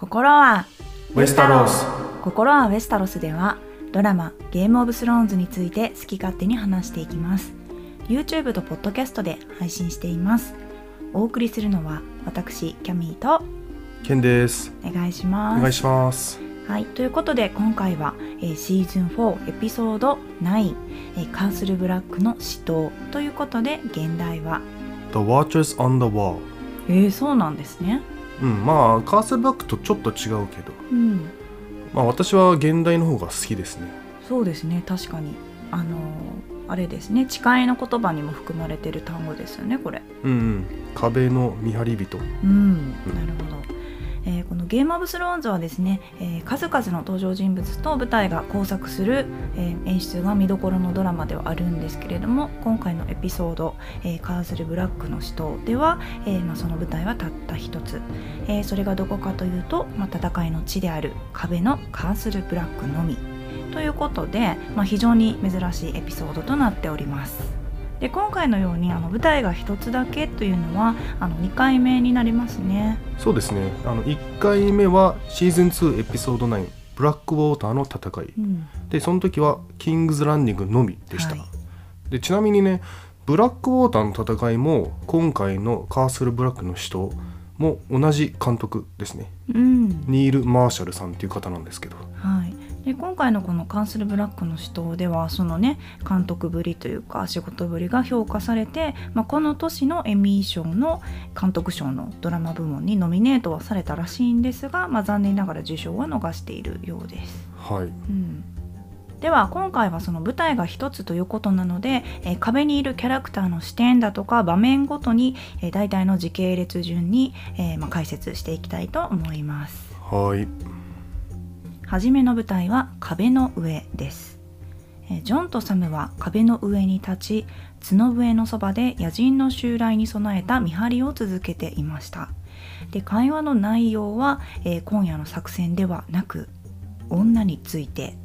心はウェスタロス。心はウェスタロスではドラマゲームオブスローンズについて好き勝手に話していきます。YouTube とポッドキャストで配信しています。お送りするのは私キャミーと。ケンです。お願いします。お願いします。はい、ということで今回は、えーシーズン4エピソード9、えーカースルブラックの死闘ということで現代は。The Watchers on the Wall えー、そうなんですねうんまあカーセルバックとちょっと違うけど。うん。まあ私は現代の方が好きですね。そうですね確かに。あのーあれですね。誓いの言葉にも含まれてる単語ですよねこれ。うんうん。壁の見張り人。うん、なるほど、えーこのゲームオブスローンズはですね、えー数々の登場人物と舞台が交錯する、えー演出が見どころのドラマではあるんですけれども今回のエピソード「えーカーズル・ブラックの死闘」では、えーまあ、その舞台はたった一つ、えーそれがどこかというと、まあ、戦いの地である壁のカーズル・ブラックのみということで、まあ、非常に珍しいエピソードとなっております。で今回のようにあの舞台が一つだけというのはあの2回目になりますね。そうですね。あの1回目はシーズン2エピソード9ブラックウォーターの戦い。うん。でその時はキングズランディングのみでした、はい。でちなみにねブラックウォーターの戦いも今回のカースルブラックの死闘も同じ監督ですね。うん。ニール・マーシャルさんっていう方なんですけど。はい、で今回のこの「カンスル・ブラック」の死闘ではそのね監督ぶりというか仕事ぶりが評価されて、まあ、この年のエミー賞の監督賞のドラマ部門にノミネートはされたらしいんですが、まあ、残念ながら受賞は逃しているようです。はいうんでは今回はその舞台が一つということなので、えー壁にいるキャラクターの視点だとか場面ごとに、えー大体の時系列順に、えーまあ、解説していきたいと思います。はい初めの舞台は壁の上です。えージョンとサムは壁の上に立ち角笛のそばで野人の襲来に備えた見張りを続けていました。で会話の内容は、えー今夜の作戦ではなく女について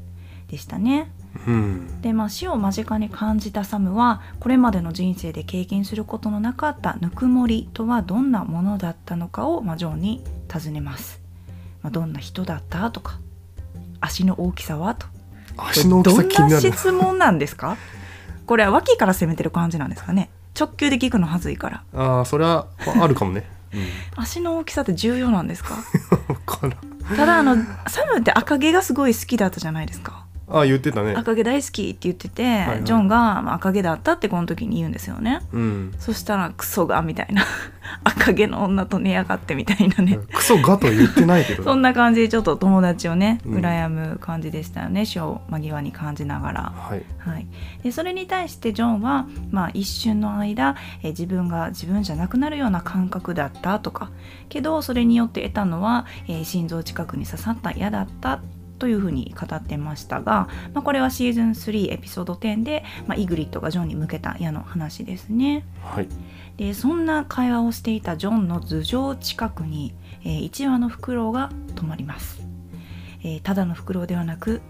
でしたね。うん。で、まあ、死を間近に感じたサムはこれまでの人生で経験することのなかったぬくもりとはどんなものだったのかを、まあ、ジョンに尋ねます、まあ、どんな人だった？とか足の大きさは？と。足の大きさ気どんなになる。質問なんですか？これは脇から攻めてる感じなんですかね？直球で聞くのはずいから。ああそれはまああるかもね。うん。足の大きさって重要なんですか？ただあのサムって赤毛がすごい好きだったじゃないですかああ言ってたね赤毛大好きって言ってて、いはい。ジョンがまあ赤毛だったってこの時に言うんですよね。うん。そしたらクソがみたいな。赤毛の女と寝やがってみたいなね。クソがとは言ってないけど そんな感じでちょっと友達をねうん。羨む感じでしたよね。死を間際に感じながら。はい。はい、でそれに対してジョンは、まあ、一瞬の間、えー自分が自分じゃなくなるような感覚だったとか。けどそれによって得たのは、えー心臓近くに刺さった矢だったというふうに語ってましたが、まあ、これはシーズン3エピソード10で、まあ、イグリッドがジョンに向けた矢の話ですね。はい。でそんな会話をしていたジョンの頭上近くに、え1羽のフクロウが止まります、えーただのフクロウではなく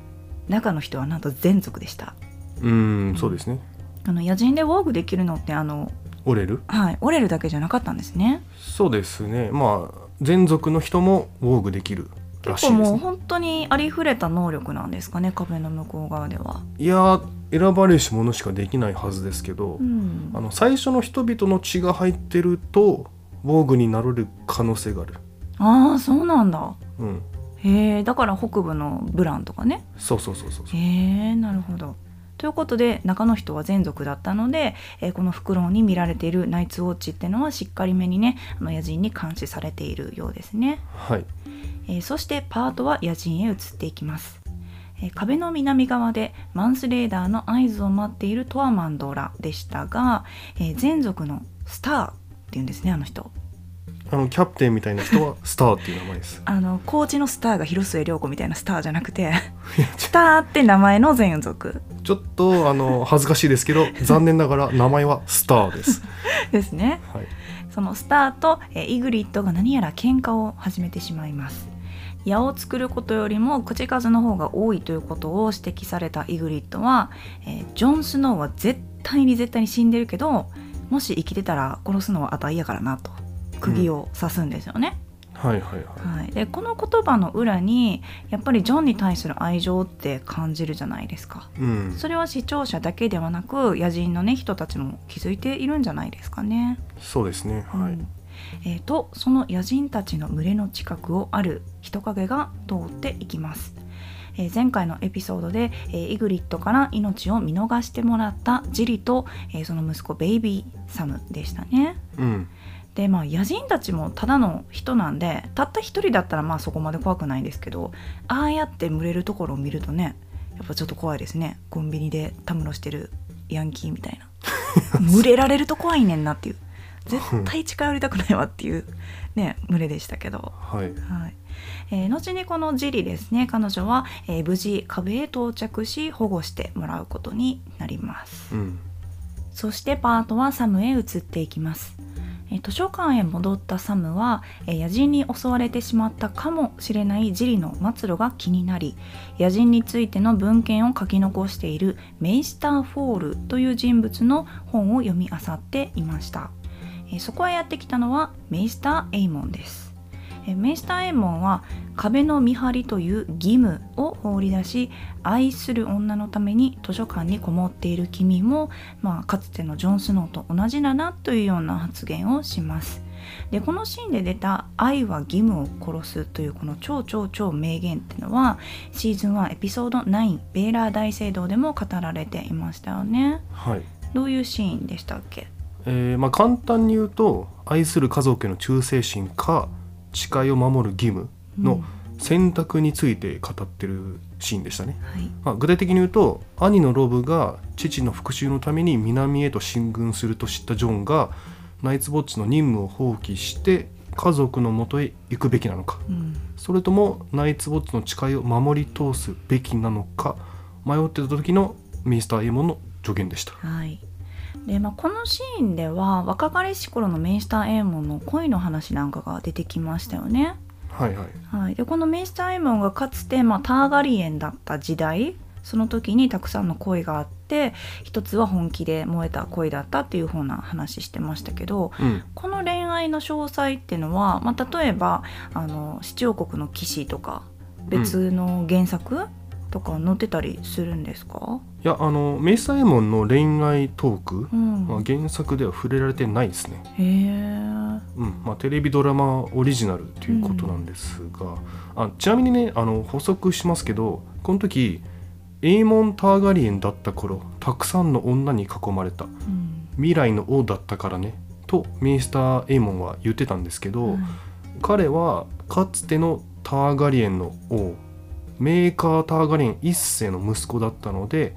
中の人はなんと全族でした。うんそうですね。あの野人でウォークできるのってあの、折れる？はい、折れるだけじゃなかったんですね。そうですね。まあ全族の人もウォーグできる結構もう本当にありふれた能力なんですかね壁の向こう側では、いやー選ばれし者しかできないはずですけど、うん。あの最初の人々の血が入ってるとウォーグになれる可能性がある。ああそうなんだ。うん。へえだから北部のブランとかね。そうそうそうそうへえなるほどということで中の人は全族だったので、えーこのフクロウに見られているナイツウォッチっていうのはしっかりめにねあの野人に監視されているようですね、はい。えーそしてパートは野人へ移っていきます、えー壁の南側でマンスレーダーの合図を待っているトアマンドラでしたが、えー全族のスターっていうんですねあの人あのキャプテンみたいな人はスターっていう名前です。あのコーチのスターが広末涼子みたいなスターじゃなくてスターって名前の全族。ちょっとあの恥ずかしいですけど 残念ながら名前はスターです。ですね。はい。そのスターと、えーイグリッドが何やら喧嘩を始めてしまいます。矢を作ることよりも口数の方が多いということを指摘されたイグリッドは、えージョン・スノーは絶対に絶対に死んでるけどもし生きてたら殺すのはあたいやからなと釘を刺すんですよね、はいはいはい。はい、でこの言葉の裏にやっぱりジョンに対する愛情って感じるじゃないですか。うん。それは視聴者だけではなく野人のね人たちも気づいているんじゃないですかね。そうですね。はい、うん。えーとその野人たちの群れの近くをある人影が通っていきます。えー前回のエピソードで、えーイグリットから命を見逃してもらったジリと、えーその息子ベイビーサムでしたね。うんでまあ野人たちもただの人なんでたった一人だったらまあそこまで怖くないんですけどああやって群れるところを見るとねやっぱちょっと怖いですね。コンビニでたむろしてるヤンキーみたいな。群れられると怖いねんなっていう。絶対近寄りたくないわっていうね群れでしたけど。はい。はい。えー後にこのジリですね。彼女は、えー無事壁へ到着し保護してもらうことになります。うん。そしてパートはサムへ移っていきます。図書館へ戻ったサムは、野人に襲われてしまったかもしれないジリの末路が気になり野人についての文献を書き残しているメイスター・フォールという人物の本を読み漁っていました、そこへやってきたのはメイスター・エイモンです。えーメイスター・エイモンは壁の見張りという義務を放り出し愛する女のために図書館にこもっている君も、まあ、かつてのジョン・スノーと同じだなというような発言をします。でこのシーンで出た「愛は義務を殺す」というこの超超超名言っていうのはシーズン1エピソード9「ベーラー大聖堂」でも語られていましたよね。はいどういうシーンでしたっけ？えーまあ、簡単に言うと愛する家族への忠誠心か誓いを守る義務の選択について語ってるシーンでしたね、はいまあ、具体的に言うと兄のロブが父の復讐のために南へと進軍すると知ったジョンがナイツボッチの任務を放棄して家族のもとへ行くべきなのかうんそれともナイツボッチの誓いを守り通すべきなのか迷ってた時のミスター・エモンの助言でしたはいでまあ、このシーンでは若かりし頃のメイスター・エーモンの恋の話なんかが出てきましたよね。はいはい。はい、でこのメイスター・エーモンがかつて、まあ、ターガリエンだった時代その時にたくさんの恋があって一つは本気で燃えた恋だったっていう風な話してましたけどうん。この恋愛の詳細っていうのは、まあ、例えばあの七王国の騎士とか別の原作、とか載ってたりするんですか、いやあのメイモンの恋愛トーク、うん。まあ、原作では触れられてないですね、へえ。うん。まあ、テレビドラマオリジナルということなんですが、あちなみにねあの補足しますけどこの時エイモン・ターガリエンだった頃たくさんの女に囲まれた。うん。未来の王だったからねとメイスター・エイモンは言ってたんですけど、はい。彼はかつてのターガリエンの王メーカー・ターガリエン一世の息子だったので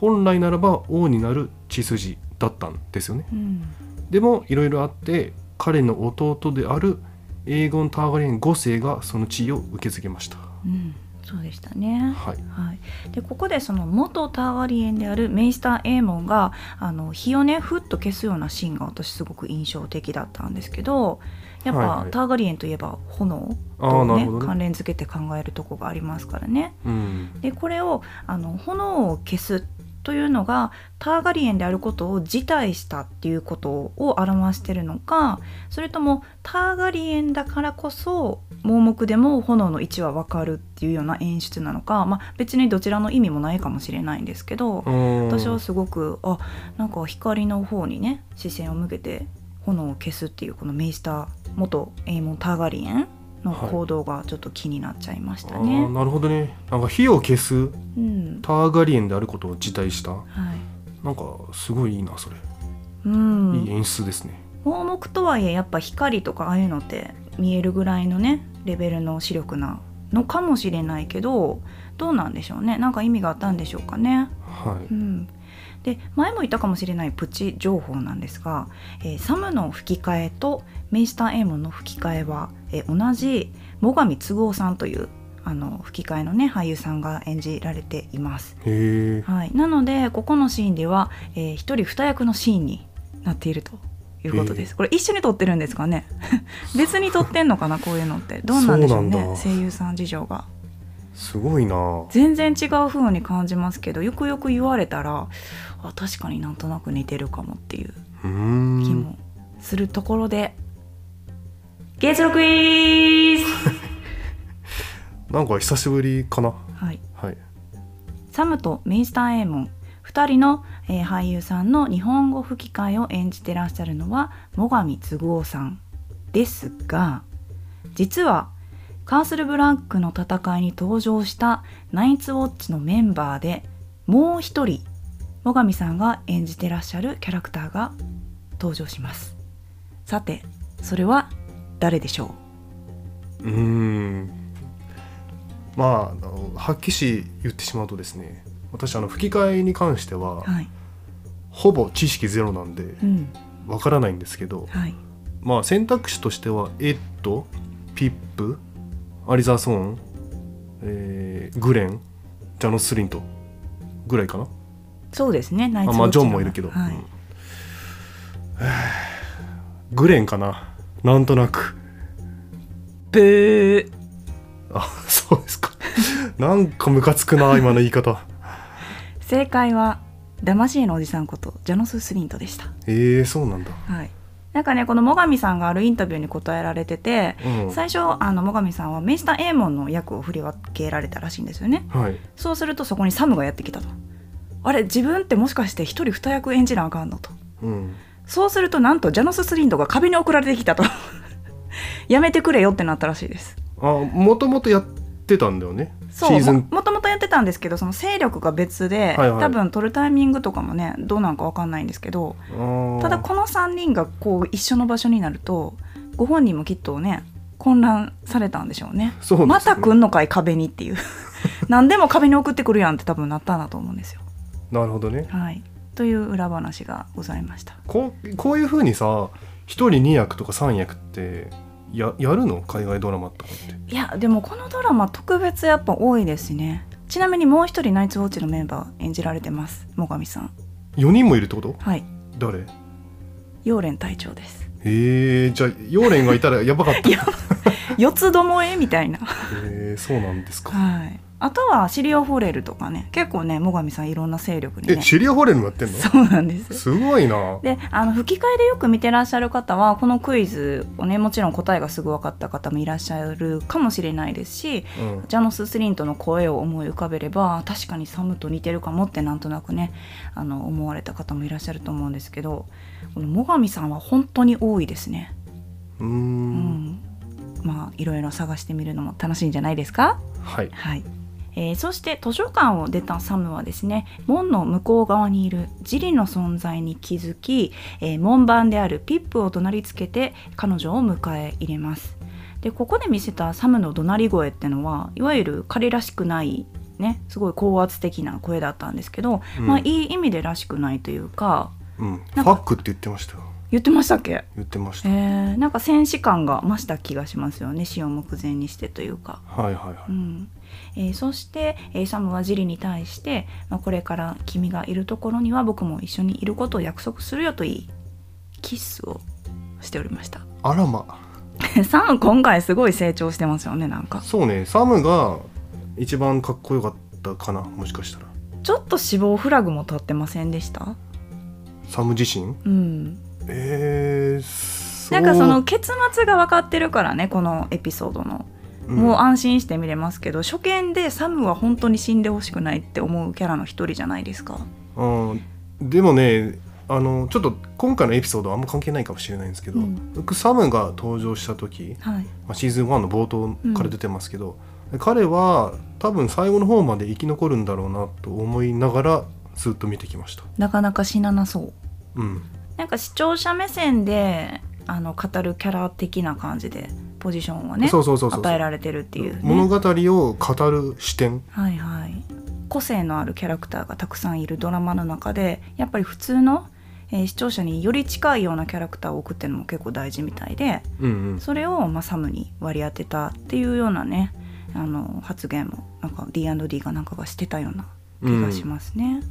本来ならば王になる血筋だったんですよね。うん。でもいろいろあって彼の弟であるエーゴン・ターガリエン5世がその地位を受け継ぎました。うん、そうでしたね。はい。はい、でここでその元ターガリエンであるメイスター・エーモンがあの火をねふっと消すようなシーンが私すごく印象的だったんですけどやっぱ、はいはい。ターガリエンといえば炎とねね関連付けて考えるとこがありますからね。うん。でこれをあの炎を消すというのがターガリエンであることを辞退したっていうことを表してるのかそれともターガリエンだからこそ盲目でも炎の位置は分かるっていうような演出なのか、まあ、別にどちらの意味もないかもしれないんですけど私はすごくあなんか光の方にね視線を向けて炎を消すっていうこのメイスター元エイモン・ターガリエンの行動がちょっと気になっちゃいましたあね。ーなるほどね。なんか火を消すうん。ターガリエンであることを辞退した。はい。なんかすごいいいなそれ、うん、いい演出ですね。盲目とはいえやっぱ光とかああいうのって見えるぐらいのねレベルの視力なのかもしれないけどどうなんでしょうね。なんか意味があったんでしょうかね。はい。うん、で前も言ったかもしれないプチ情報なんですが、えーサムの吹き替えとメイスター・エイモンの吹き替えは、えー同じ最上嗣夫さんというあの吹き替えのね俳優さんが演じられています。はい、なのでここのシーンでは、えー一人二役のシーンになっているということです。これ一緒に撮ってるんですかね？別に撮ってんのかなこういうのって。どうなんでしょうね？声優さん事情が。すごいな。全然違う風に感じますけどよくよく言われたらあ確かになんとなく似てるかもっていう気もするところで、月録クイズ！なんか久しぶりかな。はい。はい。サムとメイスターエーモン2人の、えー俳優さんの日本語吹き替えを演じてらっしゃるのは最上嗣夫さんですが実はカースルブラックの戦いに登場したナイツウォッチのメンバーでもう一人最上さんが演じてらっしゃるキャラクターが登場します。さてそれは誰でしょう？ーん。まあはっきし言ってしまうとですね私あの吹き替えに関してはうはい。ほぼ知識ゼロなんでうん。わからないんですけどはい。まあ選択肢としてはエッドピップアリザーソーン、えーグレンジャノス・スリントぐらいかな？そうですねナイツまあジョンもいるけど、はい。うん。グレンかな？なんとなく。ブーあ そうですか。なんかムカつくな今の言い方。正解はダマシーのおじさんことジャノス・スリントでした。えー、そうなんだ、はいなんかねこの最上さんがあるインタビューに答えられててうん、最初あの最上さんはメイスター・エーモンの役を振り分けられたらしいんですよね。はい。そうするとそこにサムがやってきたと。あれ自分ってもしかして一人二役演じなあかんのと。うん。そうするとなんとジャノス・スリントが壁に送られてきたと。やめてくれよってなったらしいです。あもともとやってたんだよね。そうシーズン。ももともとやってたんですけどその勢力が別で、はいはい。多分撮るタイミングとかもねどうなんかわかんないんですけどただこの3人がこう一緒の場所になるとご本人もきっとね混乱されたんでしょうね。そうね。また来んのかい壁にっていう。何でも壁に送ってくるやんって多分なったんだと思うんですよ。なるほどね。はい。という裏話がございました。こうこういうふうにさ1人2役とか3役ってややるの？海外ドラマとかって。いやでもこのドラマ特別やっぱ多いですね。ちなみにもう一人ナイツウォッチのメンバー演じられてます最上さん。4人もいるってこと？はい。誰？陽蓮隊長です。へえじゃあヨーレンがいたらやばかった。四つどもえみたいな。へえそうなんですか。はいあとはシリオ・フォレルとかね。結構ね最上さんいろんな勢力にね。えシリア・ホレルもやってんの？そうなんです。すごいな。であの吹き替えでよく見てらっしゃる方はこのクイズをねもちろん答えがすぐ分かった方もいらっしゃるかもしれないですしうん。ジャノス・スリントの声を思い浮かべれば確かにサムと似てるかもってなんとなくねあの思われた方もいらっしゃると思うんですけどこの最上さんは本当に多いですね。うん。まあいろいろ探してみるのも楽しいんじゃないですか？はい。はい、えーそして図書館を出たサムはですね門の向こう側にいるジリの存在に気づき、えー門番であるピップを怒鳴りつけて彼女を迎え入れます。でここで見せたサムの怒鳴り声ってのはいわゆる彼らしくないねすごい高圧的な声だったんですけど、うん。まあいい意味でらしくないというかうん。かァックって言ってましたよ言ってましたっけ？言ってました、えー、なんか戦士感が増した気がしますよね。死を目前にしてというか。はいはいはい、うん。えーそして、えーサムはジリに対して、まあ、これから君がいるところには僕も一緒にいることを約束するよと言いキスをしておりました。あらま。サム今回すごい成長してますよねなんか。そうね。サムが一番かっこよかったかなもしかしたら。ちょっと死亡フラグも立ってませんでした？サム自身？うんえー、そなんかその結末が分かってるからねこのエピソードの、うん。もう安心して見れますけど初見でサムは本当に死んでほしくないって思うキャラの一人じゃないですか。うん、でもねあのちょっと今回のエピソードはあんま関係ないかもしれないんですけど、うん。僕サムが登場した時、はい。まあ、シーズン1の冒頭から出てますけど、彼は多分最後の方まで生き残るんだろうなと思いながらずっと見てきました。なかなか死ななそう。うん、なんか視聴者目線であの語るキャラ的な感じでポジションをねそうそうそうそう。与えられてるっていう、ね、物語を語る視点。はいはい。個性のあるキャラクターがたくさんいるドラマの中でやっぱり普通の、えー視聴者により近いようなキャラクターを置くっていうのも結構大事みたいでうんうん。それを、まあ、サムに割り当てたっていうようなねあの発言もなんか D&D がなんかがしてたような気がしますね。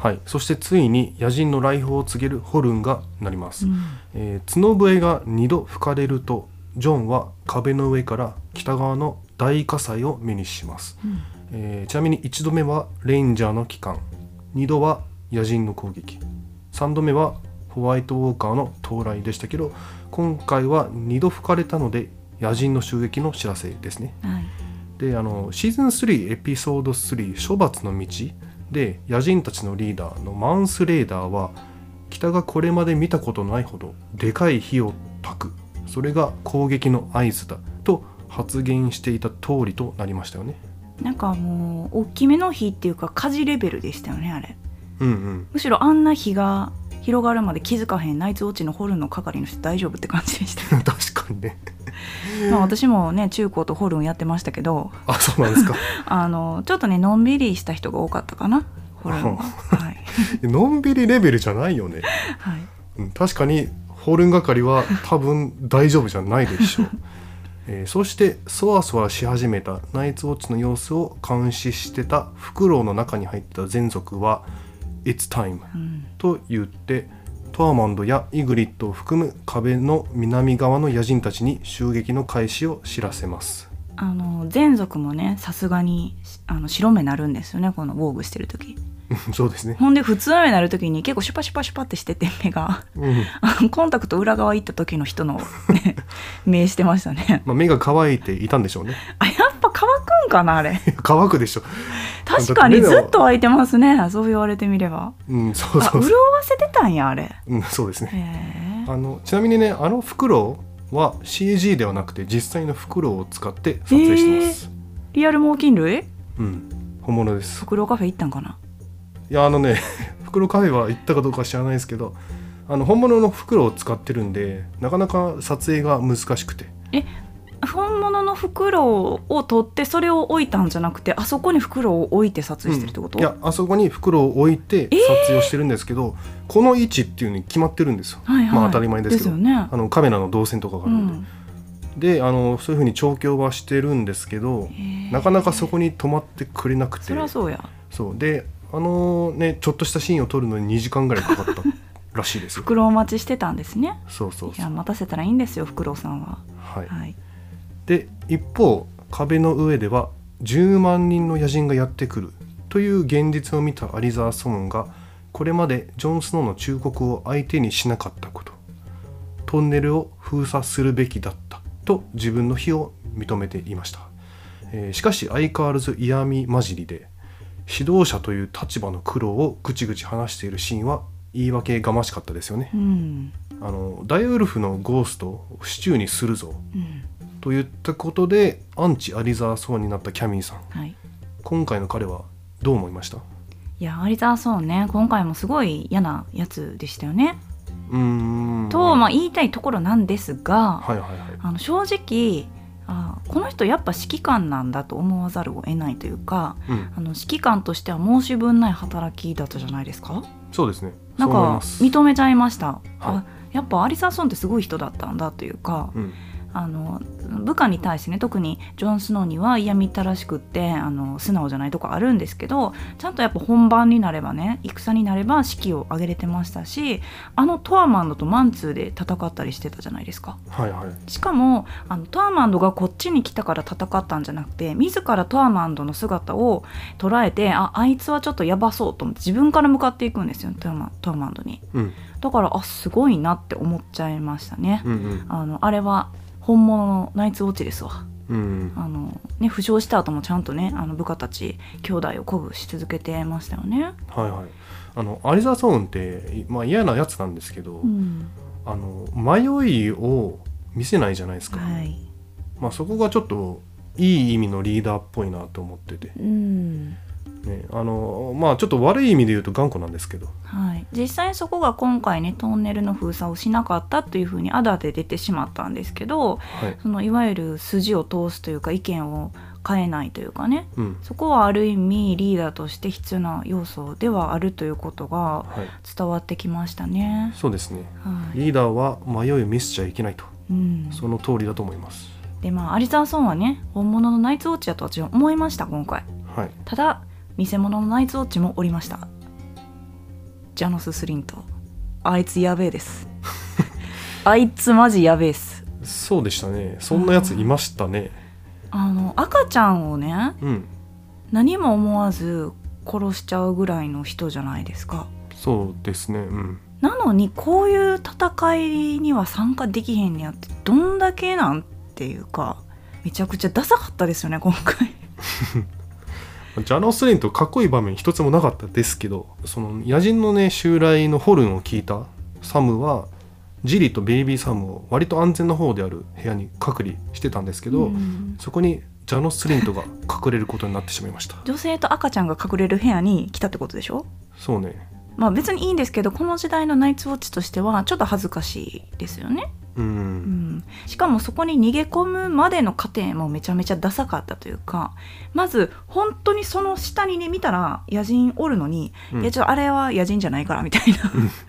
はい、そしてついに野人の来訪を告げるホルンが鳴ります、うん。えー角笛が2度吹かれるとジョンは壁の上から北側の大火災を目にします、うん。えーちなみに1度目はレンジャーの帰還。2度は野人の攻撃。3度目はホワイトウォーカーの到来でしたけど今回は2度吹かれたので野人の襲撃の知らせですね。はい。であのシーズン3エピソード3処罰の道で野人たちのリーダーのマンスレーダーは北がこれまで見たことないほどでかい火を焚く。それが攻撃の合図だ。と発言していた通りとなりましたよね。なんかもう大きめの火っていうか火事レベルでしたよねあれ。うんうん。むしろあんな火が広がるまで気づかへんナイツウォッチのホルンの係の人大丈夫って感じでした。確かにね。まあ私もね中高とホルンやってましたけどあそうなんですか。あのちょっとねのんびりした人が多かったかなホルンは。はい、のんびりレベルじゃないよね、はい、うん、確かにホルン係は多分大丈夫じゃないでしょう、えーそしてそわそわし始めたナイツウォッチの様子を監視してたフクロウの中に入った全族は「It's time うん」と言ってトアマンドやイグリッドを含む壁の南側の野人たちに襲撃の開始を知らせます。あの全族もねさすがにあの白目なるんですよねこの防具してる時そうですね、ほんで普通の目なる時に結構シュパシュパシュパってしてて目が。うん。コンタクト裏側行った時の人の、ね、目してましたね。まあ、目が乾いていたんでしょうね。あやっぱ乾くんかなあれ。乾くでしょ。確かにずっと開いてますねそう言われてみれば。うんそうそうそう、わせてたんやあれ。うん、そうですね。あのちなみにねあのフクロウは CG ではなくて実際のフクロウを使って撮影してます、リアル猛禽類？うん本物です。袋カフェ行ったんかな？いやあのねフクロウカフェは行ったかどうか知らないですけどあの本物のフクロウを使ってるんでなかなか撮影が難しくて。本物の袋を取ってそれを置いたんじゃなくてあそこに袋を置いて撮影してるってこと、いやあそこにフクロウを置いて撮影をしてるんですけど、この位置っていうのに決まってるんですよ、はいはい。まあ当たり前ですけど。よね。あのカメラの動線とかがあうるんで、ん。であのそういうふうに調教はしてるんですけどへえなかなかそこに止まってくれなくて。そりゃそうや。そう。であのねちょっとしたシーンを撮るのに2時間ぐらいかかったらしいですよ。袋を待ちしてたんですね。いそうそうそう。や待たせたらいいんですよフクロウさんは。はい、はい。で一方壁の上では10万人の野人がやってくるという現実を見たアリザー・ソーンがこれまでジョン・スノーの忠告を相手にしなかったことトンネルを封鎖するべきだったと自分の非を認めていました、えーしかし相変わらず嫌味混じりで指導者という立場の苦労をぐちぐち話しているシーンは言い訳がましかったですよね。うん。あの大ウルフのゴーストをシチューにするぞ。うん。と言ったことでアンチアリザーソーンになったキャミーさん。はい。今回の彼はどう思いました？いやアリザーソーンね今回もすごい嫌なやつでしたよね、うーん。と、まあ、言いたいところなんですが、はいはいはい。あの正直あこの人やっぱ指揮官なんだと思わざるを得ないというかうん。あの指揮官としては申し分ない働きだったじゃないですか？そうですね。なんか認めちゃいました、はい。あやっぱアリサーソンってすごい人だったんだというか、うんあの部下に対してね特にジョン・スノーには嫌みったらしくってあの素直じゃないとこあるんですけどちゃんとやっぱ本番になればね戦になれば士気を上げれてましたしあのトアマンドとマンツーで戦ったりしてたじゃないですか。はいはい。しかもあのトアマンドがこっちに来たから戦ったんじゃなくて自らトアマンドの姿を捉えてああいつはちょっとやばそうと思って自分から向かっていくんですよトアマトアマンドに。うん。だからあすごいなって思っちゃいましたね、うんうん。あのあれは本物のナイツウォッチですわ。うん。あのね負傷した後もちゃんとねあの部下たち兄弟を鼓舞し続けてましたよね。はいはい。あのアリザー・ソーンって、まあ、嫌なやつなんですけど、うん。あの迷いを見せないじゃないですか、はい。まあ、そこがちょっといい意味のリーダーっぽいなと思ってて、うんね、あのまあちょっと悪い意味で言うと頑固なんですけど。はい、実際そこが今回ねトンネルの封鎖をしなかったというふうにアダで出てしまったんですけどはい、そのいわゆる筋を通すというか意見を変えないというかねうん。そこはある意味リーダーとして必要な要素ではあるということがはい、伝わってきましたね。そうですね。はい。リーダーは迷いを見せちゃいけないと。うん、その通りだと思います。でまあアリザーソンはね本物のナイツウォッチだと私は思いました今回。はい。ただ偽物のナイツウォッチもおりました。ジャノス・スリント。あいつやべえです。あいつマジやべえっす。そうでしたね。そんなやついましたね。あの赤ちゃんをねうん。何も思わず殺しちゃうぐらいの人じゃないですか。そうですね。うん。なんのにこういう戦いには参加できへんねやってどんだけなんていうかめちゃくちゃダサかったですよね今回 ジャノスレインとかっこいい場面一つもなかったですけどその野人のね襲来のホルンを聞いたサムはジリとベイビーサムを割と安全な方である部屋に隔離してたんですけど、うん。そこにジャノスリントが隠れることになってしまいました。女性と赤ちゃんが隠れる部屋に来たってことでしょ？そうね。まあ別にいいんですけどこの時代のナイツウォッチとしてはちょっと恥ずかしいですよね、うん、うん、しかもそこに逃げ込むまでの過程もめちゃめちゃダサかったというかまず本当にその下にね見たら野人おるのに、うん。いやちょあれは野人じゃないからみたいな。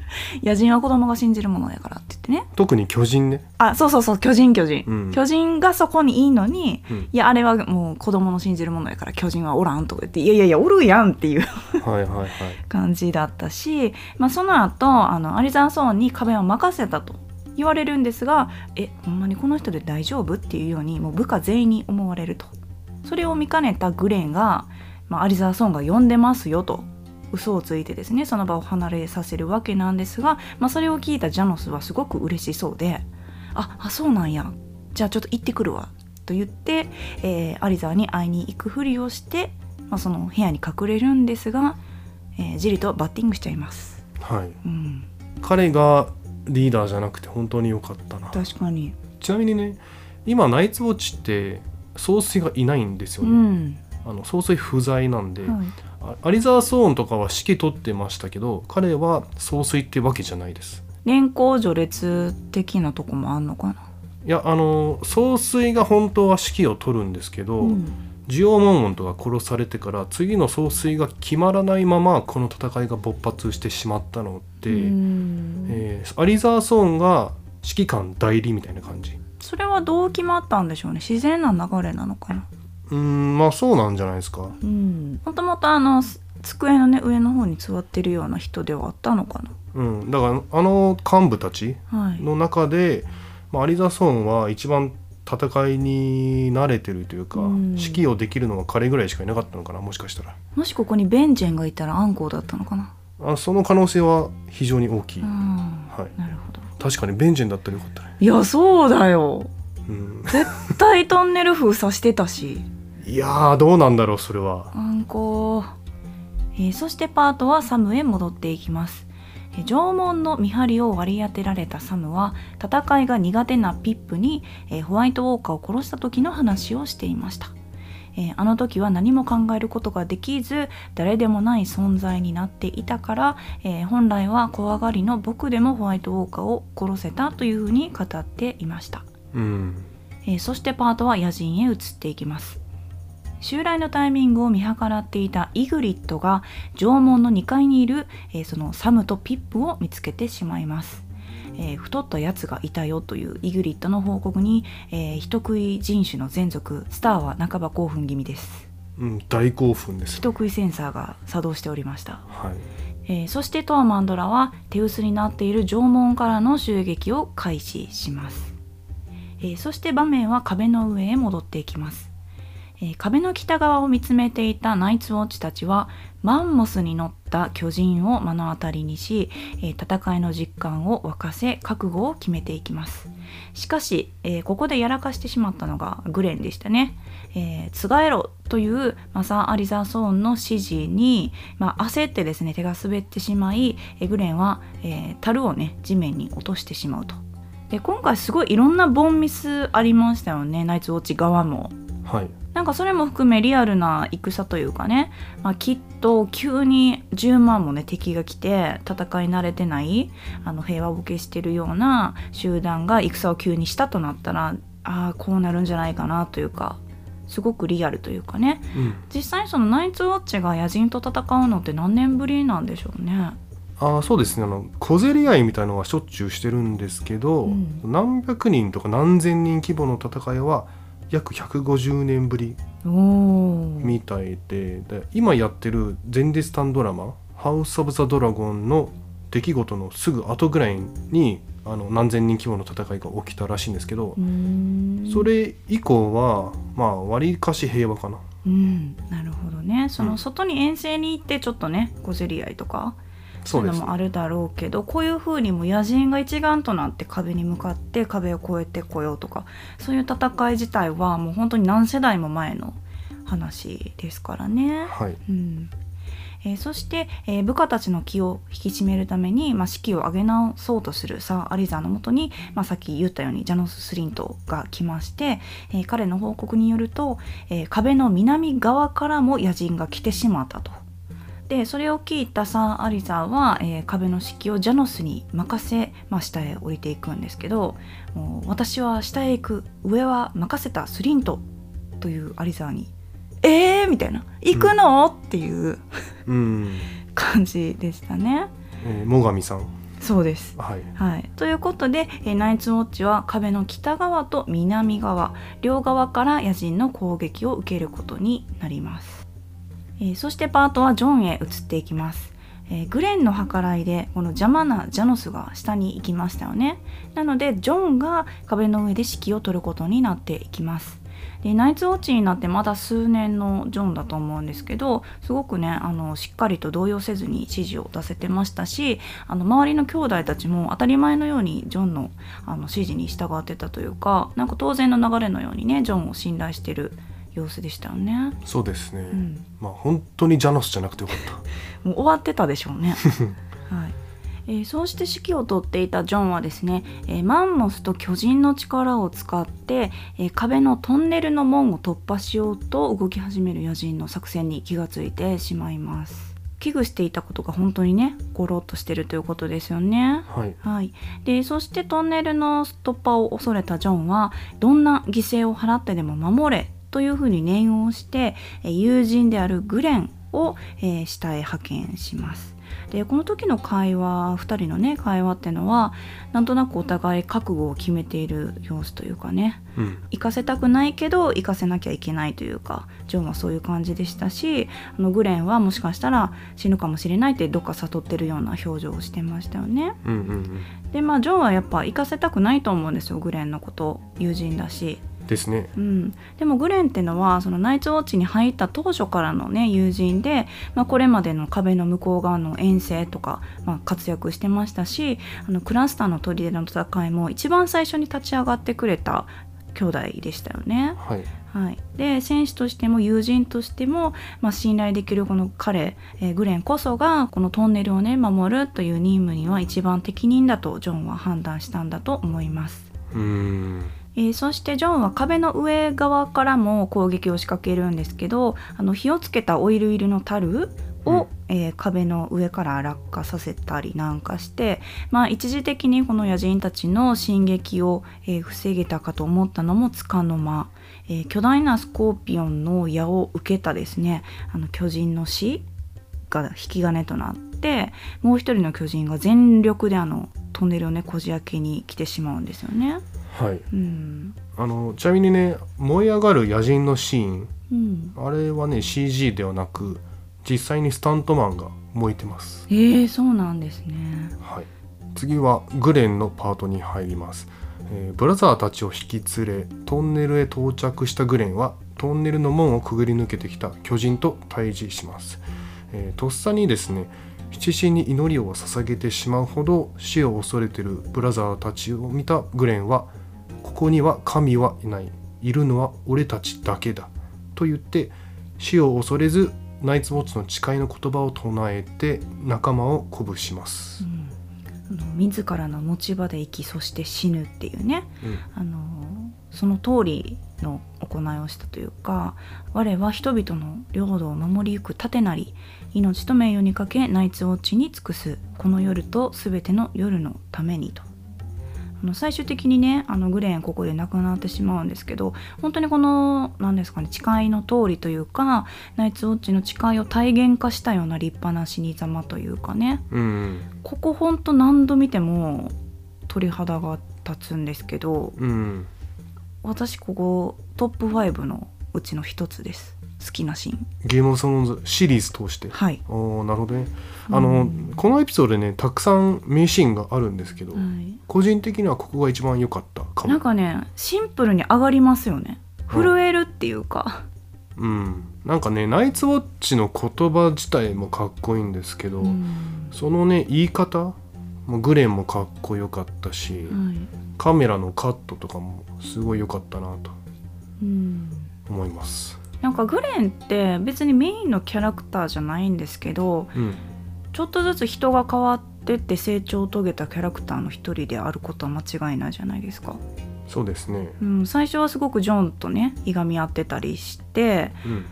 野人は子供が信じるものやからって言ってね。特に巨人ね、あそうそうそう巨人巨人、うん。巨人がそこにいいのにうん、いやあれはもう子供の信じるものやから巨人はおらんとか言っていやいやいやおるやんっていうはいはいはい。感じだったし、まあ、その後あのアリザンソーンに壁を任せたと言われるんですがえほんまにこの人で大丈夫っていうようにもう部下全員に思われると。それを見かねたグレンが、まあ、アリザーソーンが呼んでますよと嘘をついてですねその場を離れさせるわけなんですが、まあ、それを聞いたジャノスはすごく嬉しそうで「ああそうなんや。じゃあちょっと行ってくるわ」と言って、えーアリザーに会いに行くふりをして、まあ、その部屋に隠れるんですが、えージリとバッティングしちゃいます。はい。うん、彼がリーダーじゃなくて本当に良かったな。確かに、ちなみにね今ナイツウォッチって総帥がいないんですようね、ん。あの総帥不在なんで、はい、あアリザー・ソーンとかは指揮取ってましたけど彼は総帥ってわけじゃないです。年功序列的なとこもあんのかな、いやあの総帥が本当は指揮を取るんですけど、うんジオモンモンとか殺されてから次の総帥が決まらないままこの戦いが勃発してしまったので、うん。えーアリザー・ソーンが指揮官代理みたいな感じ。それはどう決まったんでしょうね。自然な流れなのかな。うーんまあそうなんじゃないですか。うん。もともとあのす机のね上の方に座ってるような人ではあったのかうん、だからあの幹部たちなはい。の中で、まあ、アリザ・ソーンは一番戦いに慣れてるというか、うん。指揮をできるのは彼ぐらいしかいなかったのかなもしかしたら。もしここにベンジェンがいたらアンコウだったのかな。あその可能性は非常に大きい、うん。はい。なるほど。確かにベンジェンだったらよかったね、いやそうだよ。うん、絶対トンネル封鎖してたし。いやーどうなんだろうそれは。あんこえーそしてパートはサムへ戻っていきます。えー縄文の見張りを割り当てられたサムは戦いが苦手なピップに、えーホワイトウォーカーを殺した時の話をしていました、えーあの時は何も考えることができず誰でもない存在になっていたから、えー本来は怖がりの僕でもホワイトウォーカーを殺せたというふうに語っていました。うん。えーそしてパートは野人へ移っていきます襲来のタイミングを見計らっていたイグリッドが縄文の2階にいる、えーそのサムとピップを見つけてしまいます、えー太ったやつがいたよというイグリッドの報告に、えー人食い人種のゼン族スターは半ば興奮気味です。うん、大興奮です。人食いセンサーが作動しておりました。はい。えーそしてトアマンドラは手薄になっている縄文からの襲撃を開始します、えーそして場面は壁の上へ戻っていきます、え壁の北側を見つめていたナイツウォッチたちはマンモスに乗った巨人を目の当たりにし、え戦いの実感を沸かせ覚悟を決めていきますしかし、えここでやらかしてしまったのがグレンでしたね。えー、つがえろというマサー・アリザーソーンの指示に、まあ、焦ってですね手が滑ってしまい、えグレンは、えー樽をね地面に落としてしまうと。で今回すごいいろんなボンミスありましたよねナイツウォッチ側も。はいなんかそれも含めリアルな戦というかね、まあ、きっと急に10万もね敵が来て戦い慣れてないあの平和ボケしてるような集団が戦を急にしたとなったらああこうなるんじゃないかなというかすごくリアルというかね。うん。実際そのナイツウォッチが野人と戦うのって何年ぶりなんでしょうね。あーそうですね。あの小競り合いみたいのはしょっちゅうしてるんですけど、うん。何百人とか何千人規模の戦いは約150年ぶり。みたいでで今やってる前日短ドラマ「ハウス・オブ・ザ・ドラゴン」の出来事のすぐ後ぐらいにあの何千人規模の戦いが起きたらしいんですけどそれ以降はまあわりかし平和かな。うん、なるほどねそうのん外に遠征に行ってちょっとね小競り合いとかそういうのもあるだろうけどこういうふうにも野人が一丸となって壁に向かって壁を越えてこようとかそういう戦い自体はもう本当に何世代も前の話ですからね。はいうんえーそして、えー部下たちの気を引き締めるために、まあ、士気を上げ直そうとするサー・アリザーのもとに、まあ、さっき言ったようにジャノス・スリントが来まして、えー彼の報告によると、えー壁の南側からも野人が来てしまったと。でそれを聞いたサー・アリザーは、えー壁の指揮をジャノスに任せ、まあ、下へ降りていくんですけど私は下へ行く上は任せたスリントというアリザーに「えー!」みたいな「行くの?」っていううん、感じでしたね。えー、最上さんそうですはいはい、ということで、えーナイツウォッチは壁の北側と南側両側から野人の攻撃を受けることになります、えそしてパートはジョンへ移っていきます、えグレンの計らいでこの邪魔なジャノスが下に行きましたよね。なのでジョンが壁の上で指揮を取ることになっていきます。でナイツウォッチになってまだ数年のジョンだと思うんですけどすごくねあのしっかりと動揺せずに指示を出せてましたしあの周りの兄弟たちも当たり前のようにジョンのあの指示に従ってたというかなんか当然の流れのようにねジョンを信頼してる様子でしたよね。そうですね、んまあ本当にジャノスじゃなくてよかった もう終わってたでしょうね。はいえーそうして指揮を執っていたジョンはですね、えーマンモスと巨人の力を使って、えー壁のトンネルの門を突破しようと動き始める野人の作戦に気がついてしまいます。危惧していたことが本当にねゴロッとしてるということですよね。はいはい、でそしてトンネルの突破を恐れたジョンはどんな犠牲を払ってでも守れというふうに念をしてえー友人であるグレンを、えー下へ派遣します。でこの時の会話2人のね会話っていうのはなんとなくお互い覚悟を決めている様子というかねうん行かせたくないけど行かせなきゃいけないというかジョンはそういう感じでしたしあのグレンはもしかしたら死ぬかもしれないってどっか悟ってるような表情をしてましたよね。うんうんでまあジョンはやっぱ行かせたくないと思うんですよグレンのこと友人だし。うんですね。うん、でもグレンってのはそのナイツウォッチに入った当初からのね友人で、まあ、これまでの壁の向こう側の遠征とか、まあ、活躍してましたしあのクラスターの砦の戦いも一番最初に立ち上がってくれた兄弟でしたよね。はい。はい、で選手としても友人としても、まあ、信頼できるこの彼、えーグレンこそがこのトンネルをね守るという任務には一番適任だとジョンは判断したんだと思います。うーんえーそしてジョンは壁の上側からも攻撃を仕掛けるんですけどあの火をつけたオイル入りの樽を、うんえー壁の上から落下させたりなんかして、まあ、一時的にこの野人たちの進撃を、えー防げたかと思ったのもつかの間、えー巨大なスコーピオンの矢を受けたですねあの巨人の死が引き金となってもう一人の巨人が全力であのトンネルをねこじ開けに来てしまうんですよね。はい。うん。あのちなみにね燃え上がる野人のシーン。うん、あれはね CG ではなく実際にスタントマンが燃えてます。えー、そうなんですね。はい、次はグレンのパートに入ります、えーブラザーたちを引き連れトンネルへ到着したグレンはトンネルの門をくぐり抜けてきた巨人と対峙します、えーとっさにですね七神に祈りを捧げてしまうほど死を恐れてるブラザーたちを見たグレンはここには神はいない。いるのは俺たちだけだ。と言って死を恐れずナイツウォッチの誓いの言葉を唱えて仲間を鼓舞します。う、ん、あの自らの持ち場で生きそして死ぬっていうね。うん。あのその通りの行いをしたというか我は人々の領土を守りゆく盾なり命と名誉にかけナイツウォッチに尽くす。この夜と全ての夜のためにと。あの最終的にねあのグレンここで亡くなってしまうんですけど本当にこの何ですかね誓いの通りというかナイツウォッチの誓いを体現化したような立派な死に様というかねうんここほんと何度見ても鳥肌が立つんですけどうん。私ここトップ5のうちの一つです好きなシーン。ゲームオブンズシリーズ通して。はい、おーなるほどね。あの、うん。このエピソードでねたくさん名シーンがあるんですけど、はい、個人的にはここが一番良かったかも。なんかねシンプルに上がりますよね。震えるっていうか、うん。なんかねナイツウォッチの言葉自体もかっこいいんですけど、うん。そのね言い方もグレンもかっこよかったし、はい。カメラのカットとかもすごい良かったなとうん。思います。なんかグレンって別にメインのキャラクターじゃないんですけどうん、ちょっとずつ人が変わってって成長を遂げたキャラクターの一人であることは間違いないじゃないですか、そうですね。うん、最初はすごくジョンとねいがみ合ってたりしてうん、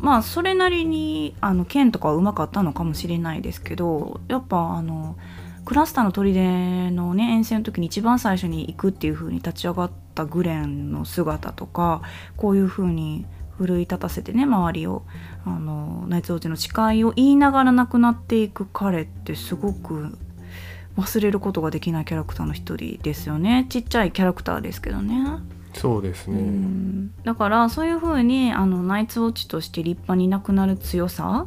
まあそれなりにあの剣とかはうまかったのかもしれないですけどやっぱあのクラスターの砦のね遠征の時に一番最初に行くっていう風に立ち上がったグレンの姿とかこういう風に奮い立たせてね周りをあのナイツウォッチの誓いを言いながら亡くなっていく彼ってすごく忘れることができないキャラクターの一人ですよねちっちゃいキャラクターですけどね。そうですね。うんだからそういうふうにあのナイツウォッチとして立派になくなる強さ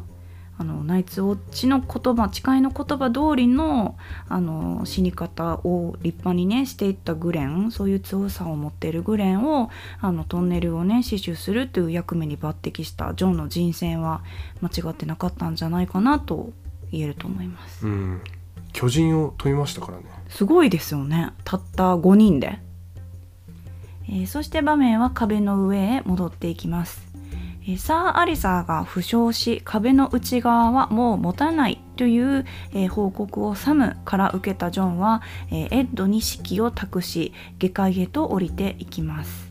あのナイツウォッチの言葉誓いの言葉通りのあの死に方を立派にねしていったグレンそういう強さを持っているグレンをあのトンネルをね死守するという役目に抜擢したジョンの人選は間違ってなかったんじゃないかなと言えると思います。うん、巨人を飛びましたからね。すごいですよねたった5人で、えーそして場面は壁の上へ戻っていきます、えーサー・アリサーが負傷し壁の内側はもう持たないという、えー報告をサムから受けたジョンは、えーエッドに指揮を託し下界へと降りていきます。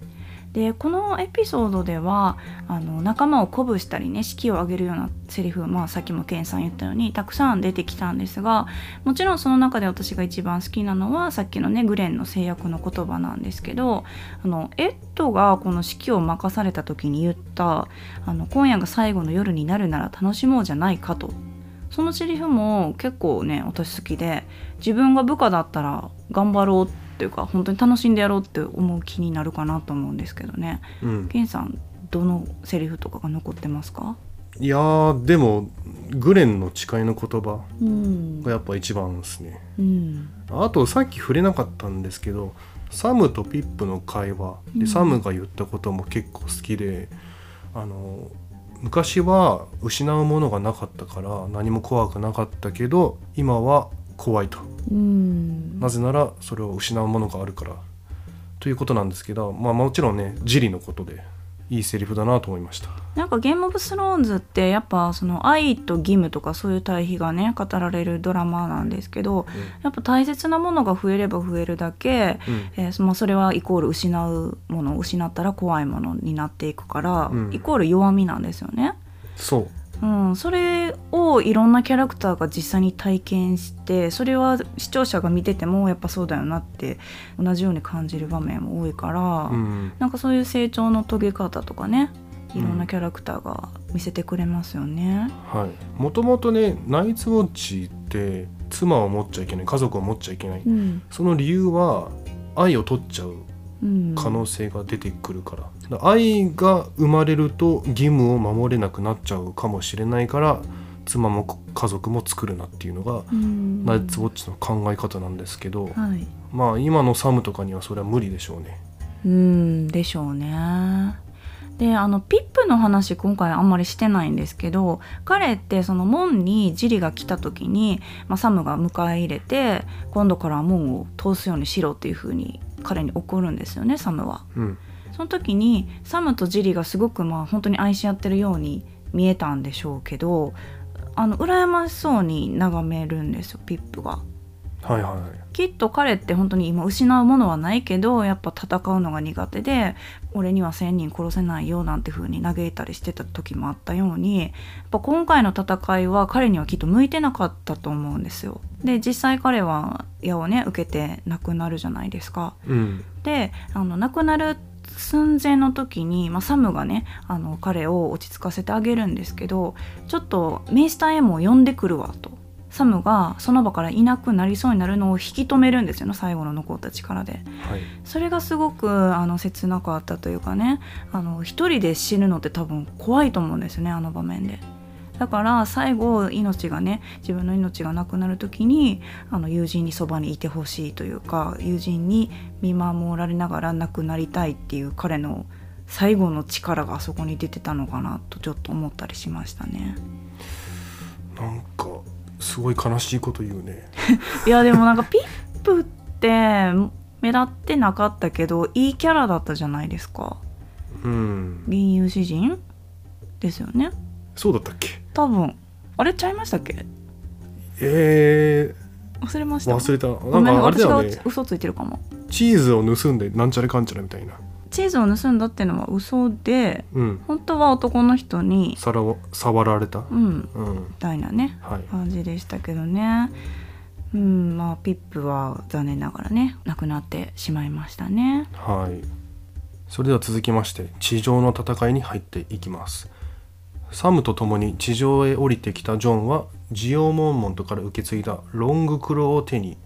でこのエピソードではあの仲間を鼓舞したりね士気を上げるようなセリフ、まあ、さっきもケンさん言ったようにたくさん出てきたんですがもちろんその中で私が一番好きなのはさっきのねグレンの制約の言葉なんですけどあのエッドがこの指揮を任された時に言ったあの「今夜が最後の夜になるなら楽しもうじゃないか」と。そのセリフも結構ね私好きで自分が部下だったら頑張ろうっていうか本当に楽しんでやろうって思う気になるかなと思うんですけどね。うん、ケンさんどのセリフとかが残ってますか？いやーでもグレンの誓いの言葉うん。がやっぱ一番ですね。うん。あとさっき触れなかったんですけどサムとピップの会話。で、うん。サムが言ったことも結構好きであの昔は失うものがなかったから何も怖くなかったけど今は怖いと。うん。なぜならそれを失うものがあるからということなんですけどまあもちろんねジリのことでいいセリフだなと思いました。なんかゲームオブスローンズってやっぱその愛と義務とかそういう対比がね語られるドラマなんですけどやっぱ大切なものが増えれば増えるだけ、うん。えーそまあ、それはイコール失うもの失ったら怖いものになっていくから、うん。イコール弱みなんですよね。そううん、それをいろんなキャラクターが実際に体験してそれは視聴者が見ててもやっぱそうだよなって同じように感じる場面も多いから、うん。なんかそういう成長の遂げ方とかねいろんなキャラクターが見せてくれますよね。はい、もともとねナイツウォッチって妻を持っちゃいけない家族を持っちゃいけない、うん。その理由は愛を取っちゃううん、可能性が出てくるから愛が生まれると義務を守れなくなっちゃうかもしれないから妻も家族も作るなっていうのが、うんナイツウォッチの考え方なんですけど、はいまあ今のサムとかにはそれは無理でしょうね。うんでしょうね。であのピップの話今回あんまりしてないんですけど彼ってその門にジリが来た時に、まあ、サムが迎え入れて今度からは門を通すようにしろっていう風に彼に怒るんですよねサムは。うんその時にサムとジリがすごくまあ本当に愛し合ってるように見えたんでしょうけどあの羨ましそうに眺めるんですよピップが。はいはいきっと彼って本当に今失うものはないけどやっぱ戦うのが苦手で俺には1,000人殺せないよなんて風に嘆いたりしてた時もあったようにやっぱ今回の戦いは彼にはきっと向いてなかったと思うんですよ。で実際彼は矢をね受けて亡くなるじゃないですか。うんであの亡くなる寸前の時に、まあ、サムがねあの彼を落ち着かせてあげるんですけどちょっとメイスター M を呼んでくるわと。サムがその場からいなくなりそうになるのを引き止めるんですよね最後の残った力で。はい。それがすごくあの切なかったというかねあの一人で死ぬのって多分怖いと思うんですよねあの場面で。だから最後命がね自分の命がなくなる時にあの友人にそばにいてほしいというか友人に見守られながら亡くなりたいっていう彼の最後の力があそこに出てたのかなとちょっと思ったりしましたね。なんかすごい悲しいこと言うね。いやでもなんかピップって目立ってなかったけどいいキャラだったじゃないですか。うん。銀融詩人ですよねそうだったっけ？多分。あれちゃいましたっけ？え忘れました。ー、忘れた。なんかあれだよね。嘘ついてるかも。チーズを盗んでなんちゃらかんちゃらみたいな。チーズを盗んだっていうのは嘘でうん。本当は男の人にさらわ触られた。うん。うん。みたいなねはい。感じでしたけどね。うんまあピップは残念ながらね亡くなってしまいましたね。はい。それでは続きまして地上の戦いに入っていきますサムと共に地上へ降りてきたジョンはジオモンモントから受け継いだロングクローを手に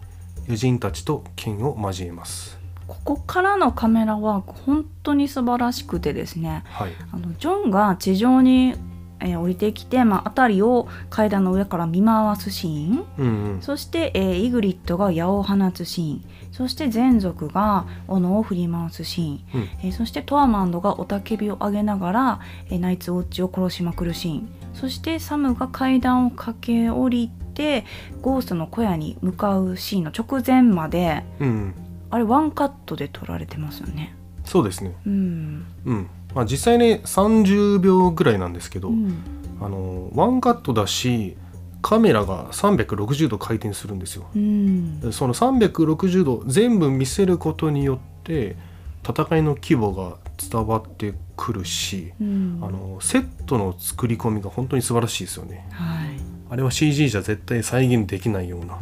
友人たちと剣を交えます。ここからのカメラワーク本当に素晴らしくてですね。はい。あのジョンが地上に、えー降りてきて、まあ、辺りを階段の上から見回すシーン。うんうん。そして、えーイグリットが矢を放つシーン。そして全族が斧を振り回すシーン、うん。えーそしてトアマンドが雄たけびを上げながら、えーナイツウォッチを殺しまくるシーン。そしてサムが階段を駆け下りてゴーストの小屋に向かうシーンの直前までうん。あれワンカットで撮られてますよね。そうですね。うん。うんまあ実際ね30秒ぐらいなんですけど、うん。あのワンカットだしカメラが360度回転するんですよ。うん。でその360度全部見せることによって戦いの規模が伝わってくるし、うん。あのセットの作り込みが本当に素晴らしいですよね。はい。あれは CG じゃ絶対再現できないような。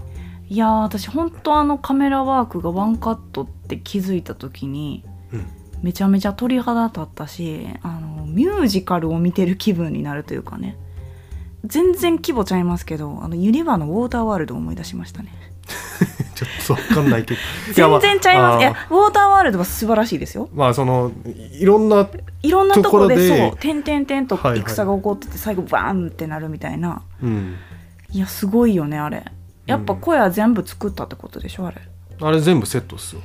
いやー私本当あのカメラワークがワンカットって気づいた時にうんめちゃめちゃ鳥肌立ったしあのミュージカルを見てる気分になるというかね。全然規模ちゃいますけどあのユニバのウォーターワールドを思い出しましたね。ちょっと分かんないけど。全然ちゃいます。いやウォーターワールドは素晴らしいですよ。まあそのいいろんないろんなところでそう点々点とはいはい。戦が起こってて最後バーンってなるみたいな。うん。いやすごいよねあれ。やっぱ小屋全部作ったってことでしょあれ。あれ全部セットっすよ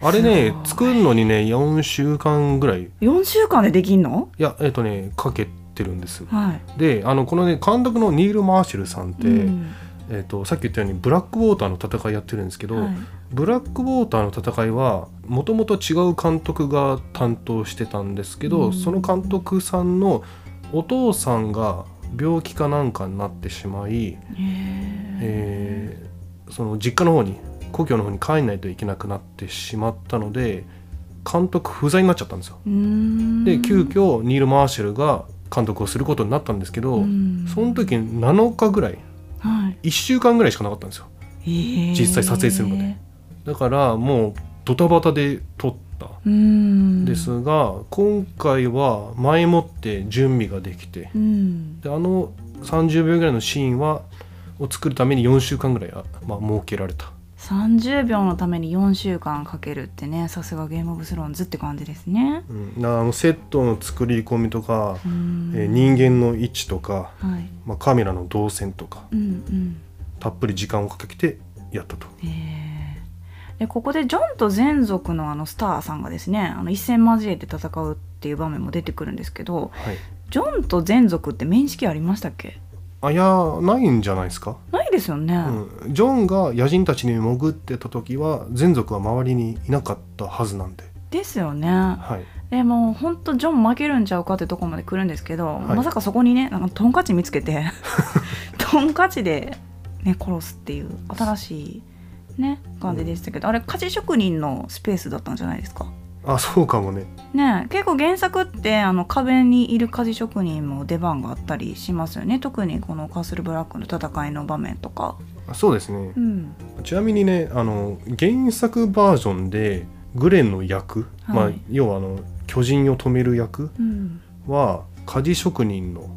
あれねす作るのにね4週間ぐらい。い4週間でできんの？やえっ、とねかけてるんです。はい。であのこのね監督のニール・マーシュルさんって、うん。えっとさっき言ったようにブラックウォーターの戦いやってるんですけど、はい。ブラックウォーターの戦いはもともと違う監督が担当してたんですけど、うん。その監督さんのお父さんが病気かなんかになってしまい、えーその実家の方に故郷の方に帰んないといけなくなってしまったので監督不在になっちゃったんですよ。で急遽ニール・マーシェルが監督をすることになったんですけど、うん。その時7日ぐらいはい。1週間ぐらいしかなかったんですよ。えー。実際撮影するまで。だからもうドタバタで撮った。ん。ですが、今回は前もって準備ができてうん。であの30秒ぐらいのシーンはを作るために4週間ぐらいあ、まあ、設けられた30秒のために4週間かけるってねさすがゲームオブスローンズって感じですね。うん、あのセットの作り込みとか、うーん。えー人間の位置とか、はい。まあ、カメラの動線とかうんうん。たっぷり時間をかけてやったと。へー。でここでジョンと全族のあのスターさんがですねあの一戦交えて戦うっていう場面も出てくるんですけどはい、ジョンと全族って面識ありましたっけ？あいやないんじゃないですか、ないですよね、うん、ジョンが野人たちに潜ってた時は全族は周りにいなかったはずなんで、ですよね。はい、でもうほんとジョン負けるんちゃうかってとこまで来るんですけど、はい。まさかそこにねなんかトンカチ見つけて トンカチで、ね、殺すっていう新しいね感じでしたけど、あれ鍛冶職人のスペースだったんじゃないですか？あそうかもね。ね結構原作ってあの壁にいる鍛冶職人も出番があったりしますよね。特にこのカースルブラックの戦いの場面とか。あそうですね。うん。ちなみにねあの原作バージョンでグレンの役、まあはい、要はあの巨人を止める役うん。は鍛冶職人の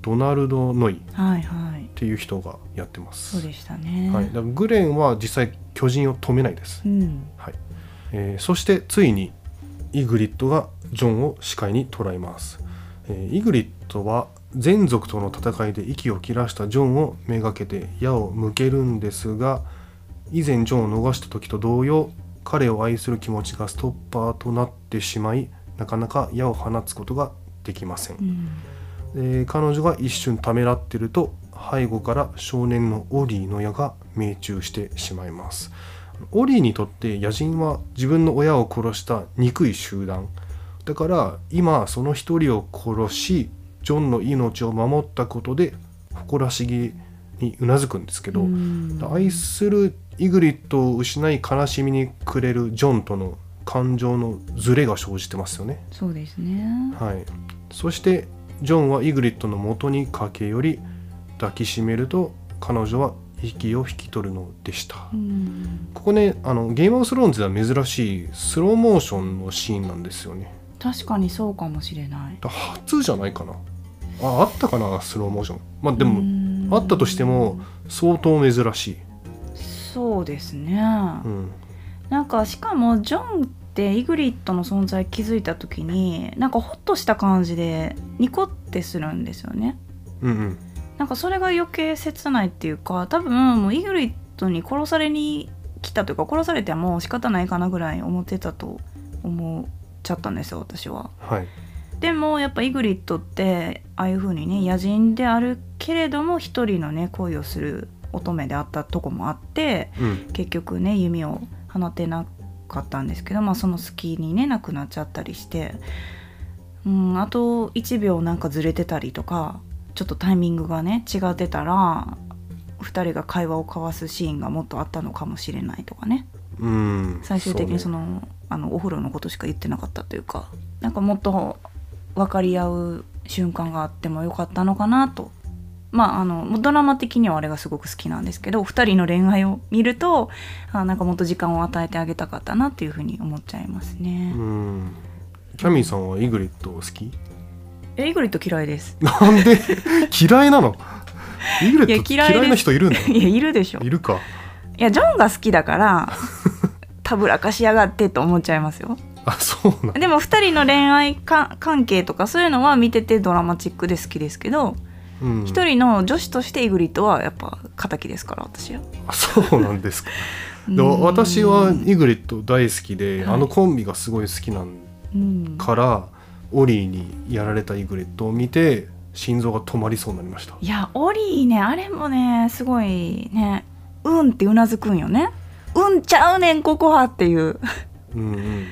ドナルド・ノイっはいはい。ていう人がやってます。そうでしたね。はい、だからグレンは実際巨人を止めないです、うん。はい。えーそしてついにイグリットがジョンを視界に捉えます、えーイグリットは全族との戦いで息を切らしたジョンをめがけて矢を向けるんですが以前ジョンを逃した時と同様彼を愛する気持ちがストッパーとなってしまいなかなか矢を放つことができません。う、ん。で彼女が一瞬ためらってると背後から少年のオリーの矢が命中してしまいますオリーにとって野人は自分の親を殺した憎い集団。だから今その一人を殺しジョンの命を守ったことで誇らしげにうなずくんですけど、うん。愛するイグリットを失い悲しみに暮れるジョンとの感情のズレが生じてますよね。そうですね。はい、そしてジョンはイグリットの元に駆け寄り抱きしめると彼女は息を引き取るのでした。うんここねあのゲームオブスローンズでは珍しいスローモーションのシーンなんですよね。確かにそうかもしれないだ初じゃないかな。ああったかなスローモーション。まあでも、もあったとしても相当珍しい。そうですね、うん、なんかしかもジョンってイグリッドの存在気づいた時になんかホッとした感じでニコってするんですよねうんうんなんかそれが余計切ないっていうか多分もうイグリッドに殺されに来たというか殺されてはもう仕方ないかなぐらい思ってたと思っちゃったんですよ私ははい。でもやっぱイグリッドってああいう風にね野人であるけれども一人のね恋をする乙女であったとこもあってうん結局ね弓を放ってなかったんですけど、まあ、その隙にね亡くなっちゃったりして、うん、あと1秒なんかずれてたりとかちょっとタイミングがね違ってたら2人が会話を交わすシーンがもっとあったのかもしれないとかね。うん、最終的にそうね。のあのお風呂のことしか言ってなかったというかなんかもっと分かり合う瞬間があってもよかったのかなと。まあ、あのドラマ的にはあれがすごく好きなんですけど2人の恋愛を見るとあなんかもっと時間を与えてあげたかったなっていうふうに思っちゃいますね。うん。キャミーさんはイグリッド好き？えイグリッド嫌いです。なんで？嫌いなの？イグリッドいや嫌いな人いるんだ いやいるでしょ。いるか。いやジョンが好きだから たぶらかしやがってと思っちゃいますよ。あそうなんでも2人の恋愛か関係とかそういうのは見ててドラマチックで好きですけどうん。一、人の女子としてイグリッドはやっぱ敵ですから私は。あそうなんですか。でうん。私はイグリッド大好きで、はい。あのコンビがすごい好きなんうん。からオリーにやられたイグリッドを見て心臓が止まりそうになりました。いやオリーねあれもねすごいねうんってうなずくんよね。うんちゃうねんここはっていう。うんうん。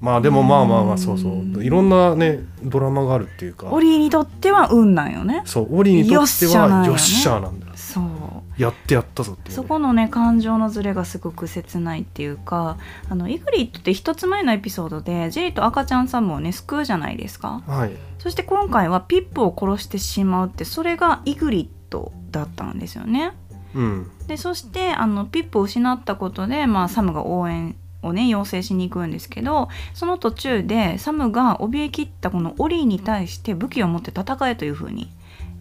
まあでもまあまあまあそうそう。いろんなねドラマがあるっていうか。オリーにとってはうんなんよね。そうオリーにとってはよっしゃなんだよそう。やってやったぞってそこのね感情のズレがすごく切ないっていうかあのイグリッドって一つ前のエピソードでジリと赤ちゃんサムをね救うじゃないですか。はい。そして今回はピップを殺してしまうってそれがイグリッドだったんですよね。うん。でそしてあのピップを失ったことで、まあ、サムが応援をね要請しに行くんですけどその途中でサムが怯えきったこのオリーに対して武器を持って戦えというふうに、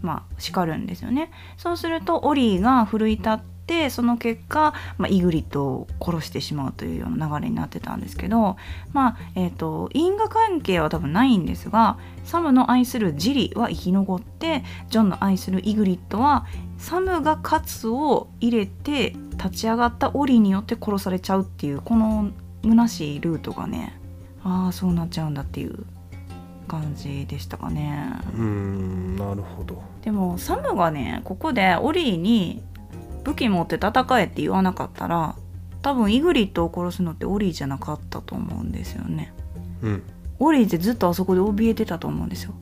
まあ、叱るんですよね。そうするとオリーが奮い立ってその結果、まあ、イグリッドを殺してしまうというような流れになってたんですけど、まあえー、と因果関係は多分ないんですがサムの愛するジリは生き残ってジョンの愛するイグリッドはサムがカツを入れて立ち上がったオリーによって殺されちゃうっていうこの虚しいルートがねああそうなっちゃうんだっていう感じでしたかね。うんなるほどでもサムがねここでオリーに武器持って戦えって言わなかったら多分イグリッドを殺すのってオリーじゃなかったと思うんですよね。うん。オリーってずっとあそこで怯えてたと思うんですよ。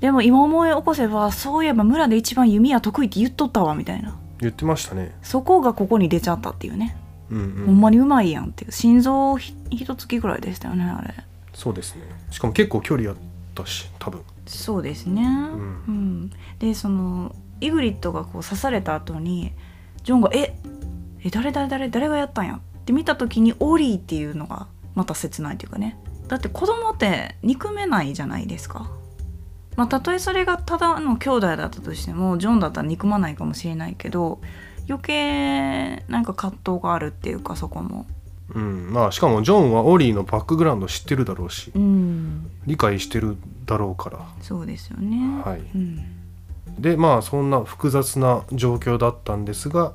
でも今思い起こせばそういえば村で一番弓矢得意って言っとったわみたいな。言ってましたね。そこがここに出ちゃったっていうね、うんうん。ほんまにうまいやんっていう。心臓ひ一月ぐらいでしたよねあれ。そうですね。しかも結構距離あったし多分そうですね。うん、でそのイグリッドがこう刺された後にジョンが「ええ誰誰誰誰がやったんや?」って見た時にオリーっていうのがまた切ないというかね。だって子供って憎めないじゃないですか。まあたとえそれがただの兄弟だったとしてもジョンだったら憎まないかもしれないけど余計なんか葛藤があるっていうかそこもうん。まあしかもジョンはオリーのバックグラウンド知ってるだろうしうん。理解してるだろうから。そうですよね。はい。うん。でまあそんな複雑な状況だったんですが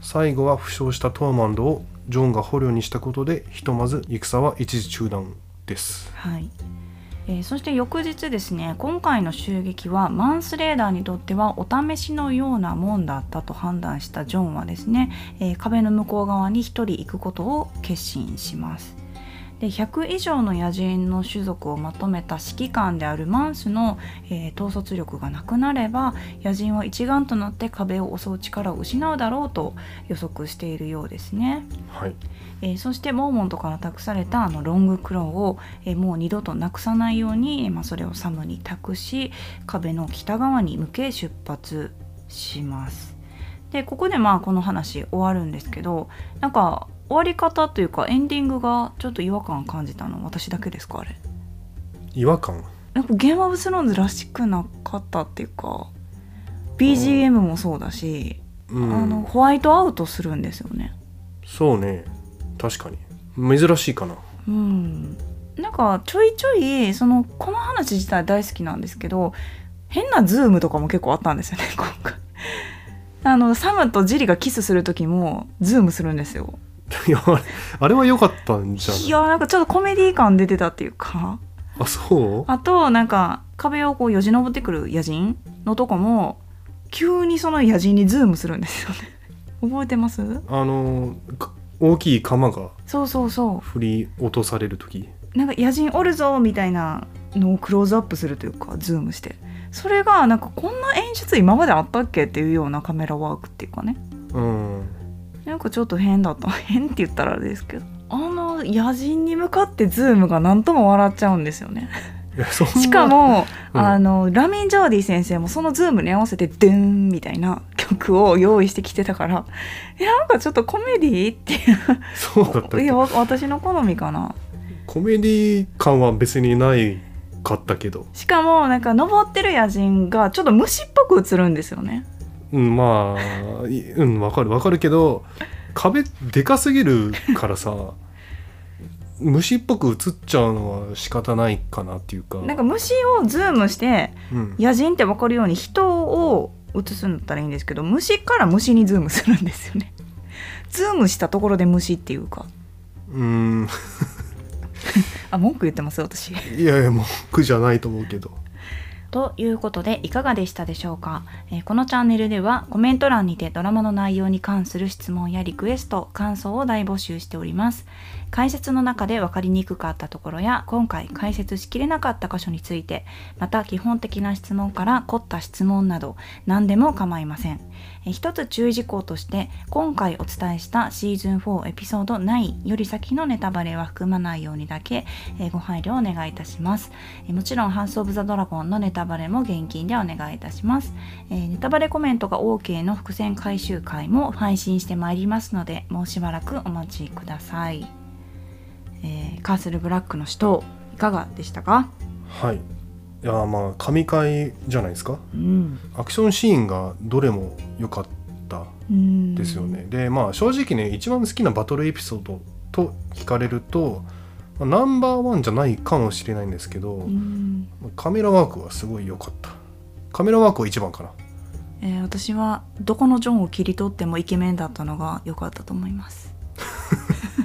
最後は負傷したトーマンドをジョンが捕虜にしたことでひとまず戦は一時中断です。はいえーそして翌日ですね今回の襲撃はマンスレーダーにとってはお試しのようなもんだったと判断したジョンはですね、えー壁の向こう側に一人行くことを決心します。で100以上の野人の種族をまとめた指揮官であるマンスの、えー統率力がなくなれば野人は一丸となって壁を襲う力を失うだろうと予測しているようですね。はいえーそしてモーモントから託されたあのロングクローを、えーもう二度となくさないように、えーまあ、それをサムに託し壁の北側に向け出発します。でここでまあこの話終わるんですけどなんか終わり方というかエンディングがちょっと違和感感じたの私だけですかあれ。違和感？なんかゲームオブスローンズらしくなかったっていうか BGM もそうだし、うん。あのホワイトアウトするんですよね。そうね確かに。珍しいかな。うん。なんかちょいちょいそのこの話自体大好きなんですけど変なズームとかも結構あったんですよね 今回。あのサムとジリがキスする時もズームするんですよ。いやあれは良かったんじゃない？いやなんかちょっとコメディ感出てたっていうか。あそう？あとなんか壁をこうよじ登ってくる野人のとこも急にその野人にズームするんですよね。覚えてます？あのか大きい鎌がそうそうそ振り落とされる時。うなんか野人おるぞみたいなのをクローズアップするというかズームして。それがなんかこんな演出今まであったっけっていうようなカメラワークっていうかね。うん。なんかちょっと変だった。変って言ったらあれですけどあの野人に向かってズームが何とも笑っちゃうんですよねしかも、うん。あのラミン・ジャワディ先生もそのズームに合わせて「ドゥーン」みたいな曲を用意してきてたからえなんかちょっとコメディっていそうだったいやわ私の好みかな。コメディ感は別にないかったけど。しかもなんか登ってる野人がちょっと虫っぽく映るんですよね。うんまあいうんわかるわかるけど壁でかすぎるからさ虫っぽく映っちゃうのは仕方ないかなっていうか。なんか虫をズームしてうん、野人って分かるように人を映すんだったらいいんですけど虫から虫にズームするんですよね。ズームしたところで虫っていうか。うん。あ文句言ってます私。いやいや文句じゃないと思うけど。ということでいかがでしたでしょうか、えーこのチャンネルではコメント欄にてドラマの内容に関する質問やリクエスト感想を大募集しております解説の中で分かりにくかったところや今回解説しきれなかった箇所についてまた基本的な質問から凝った質問など何でも構いません。一つ注意事項として今回お伝えしたシーズン4エピソード9より先のネタバレは含まないようにだけ、ご配慮をお願いいたします。もちろんハウス・オブ・ザ・ドラゴンのネタバレも現金でお願いいたします、ネタバレコメントが OK の伏線回収会も配信してまいりますのでもうしばらくお待ちください、えーカースル・ブラックの死闘いかがでしたか？はい。いやまあ神回じゃないですか？うん。アクションシーンがどれも良かったうん。ですよね、でまあ正直ね一番好きなバトルエピソードと聞かれると、まあナンバーワンじゃないかもしれないんですけど、うん。カメラワークはすごい良かった。カメラワークは一番かな。えー私はどこのジョンを切り取ってもイケメンだったのが良かったと思います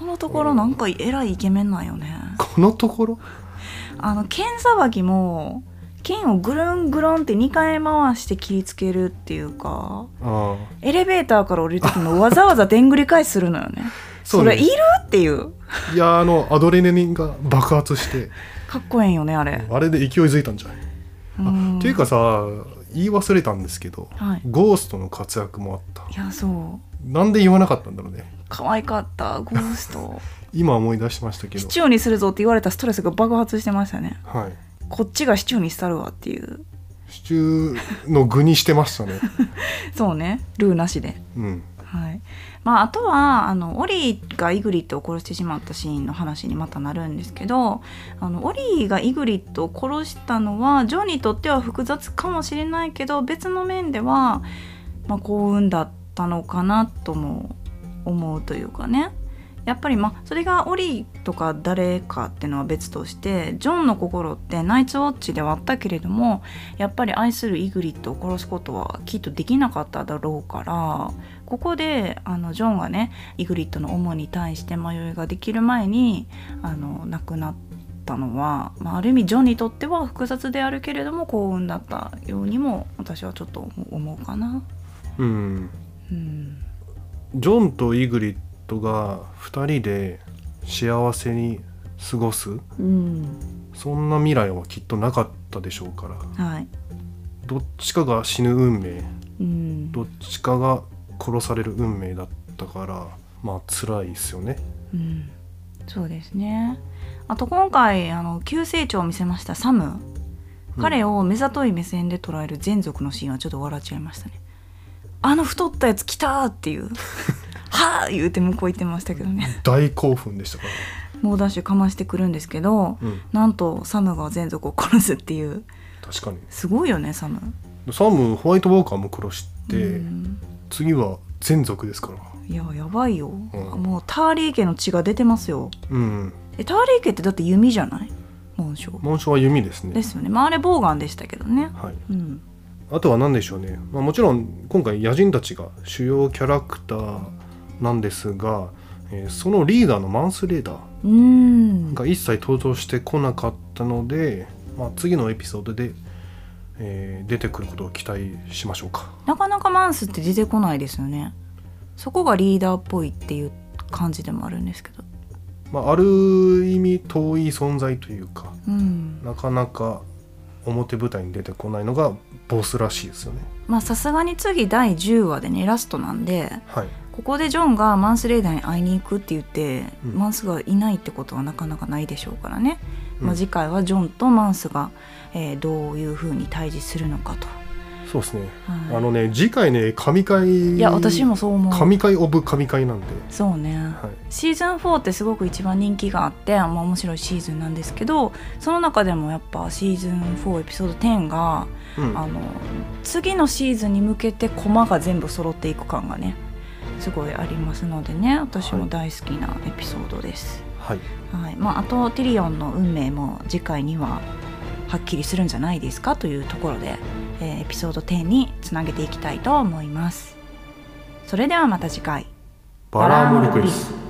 このところなんかえらいイケメンなんよね。このところ？あの剣さばきも剣をぐるんぐるんって2回回して切りつけるっていうかエレベーターから降りる時もわざわざ でんぐり返しするのよね。それいるっていう。いやあのアドレナリンが爆発して。かっこええんよねあれ。あれで勢いづいたんじゃない、うん。っていうかさ言い忘れたんですけど、はい。ゴーストの活躍もあった。いやそう。なんで言わなかったんだろうね可愛かったゴースト。今思い出しましたけど。シチューにするぞって言われたストレスが爆発してましたね。はい。こっちがシチューにしたるわっていう。シチューの具にしてましたね。そうね。ルーなしで。うん。はい。まああとはあのオリーがイグリットを殺してしまったシーンの話にまたなるんですけどあのオリーがイグリットを殺したのはジョンにとっては複雑かもしれないけど別の面では、まあ、幸運だったのかなとも思うというかね。やっぱりまあそれがオリーとか誰かっていうのは別としてジョンの心ってナイツウォッチではあったけれどもやっぱり愛するイグリットを殺すことはきっとできなかっただろうからここであのジョンがねイグリットの思いに対して迷いができる前にあの亡くなったったのは、まあ、ある意味ジョンにとっては複雑であるけれども幸運だったようにも私はちょっと思うかな。うん。うんジョンとイグリッドが2人で幸せに過ごす。うん。そんな未来はきっとなかったでしょうから。はい。どっちかが死ぬ運命。うん。どっちかが殺される運命だったからまあ辛いですよね。うん、そうですね。あと今回あの急成長を見せましたサム、うん彼を目ざとい目線で捉える全族のシーンはちょっと笑っちゃいましたねあの太ったやつ来たーっていう。はあ言うて向こう行ってましたけどね。大興奮でしたか？ら、猛ダッシュかましてくるんですけどうん、なんとサムが全族を殺すっていう。確かに。すごいよねサム。サムホワイトウォーカーも殺して、うん。次は全族ですから。いややばいよ、ん。もうターリー家の血が出てますよ。うん。えターリー家ってだって弓じゃない？紋章。紋章は弓ですね。ですよね。まああれボウガンでしたけどね。はい。うんあとは何でしょうね、まあ、もちろん今回野人たちが主要キャラクターなんですが、えーそのリーダーのマンスレーダーが一切登場してこなかったので、まあ、次のエピソードで、えー出てくることを期待しましょうか。なかなかマンスって出てこないですよね。そこがリーダーっぽいっていう感じでもあるんですけど。まあ、ある意味遠い存在というかうん。なかなか表舞台に出てこないのがボスらしいですよね。まあさすがに次第10話でねラストなんではい。ここでジョンがマンスレーダーに会いに行くって言って、うん。マンスがいないってことはなかなかないでしょうからね、まあ、うん。次回はジョンとマンスが、えーどういうふうに対峙するのかと、そうですね、はい。あのね次回ね神回いや私もそう思う。神回オブ神回なんで、そうね、はい、シーズン4ってすごく一番人気があって、まあ、面白いシーズンなんですけどその中でもやっぱシーズン4エピソード10が、うん。あの次のシーズンに向けて駒が全部揃っていく感がねすごいありますのでね私も大好きなエピソードです。はい。はい。まあ、あとティリオンの運命も次回にははっきりするんじゃないですかというところで、えーエピソード10につなげていきたいと思います。それではまた次回。バラーモリクリス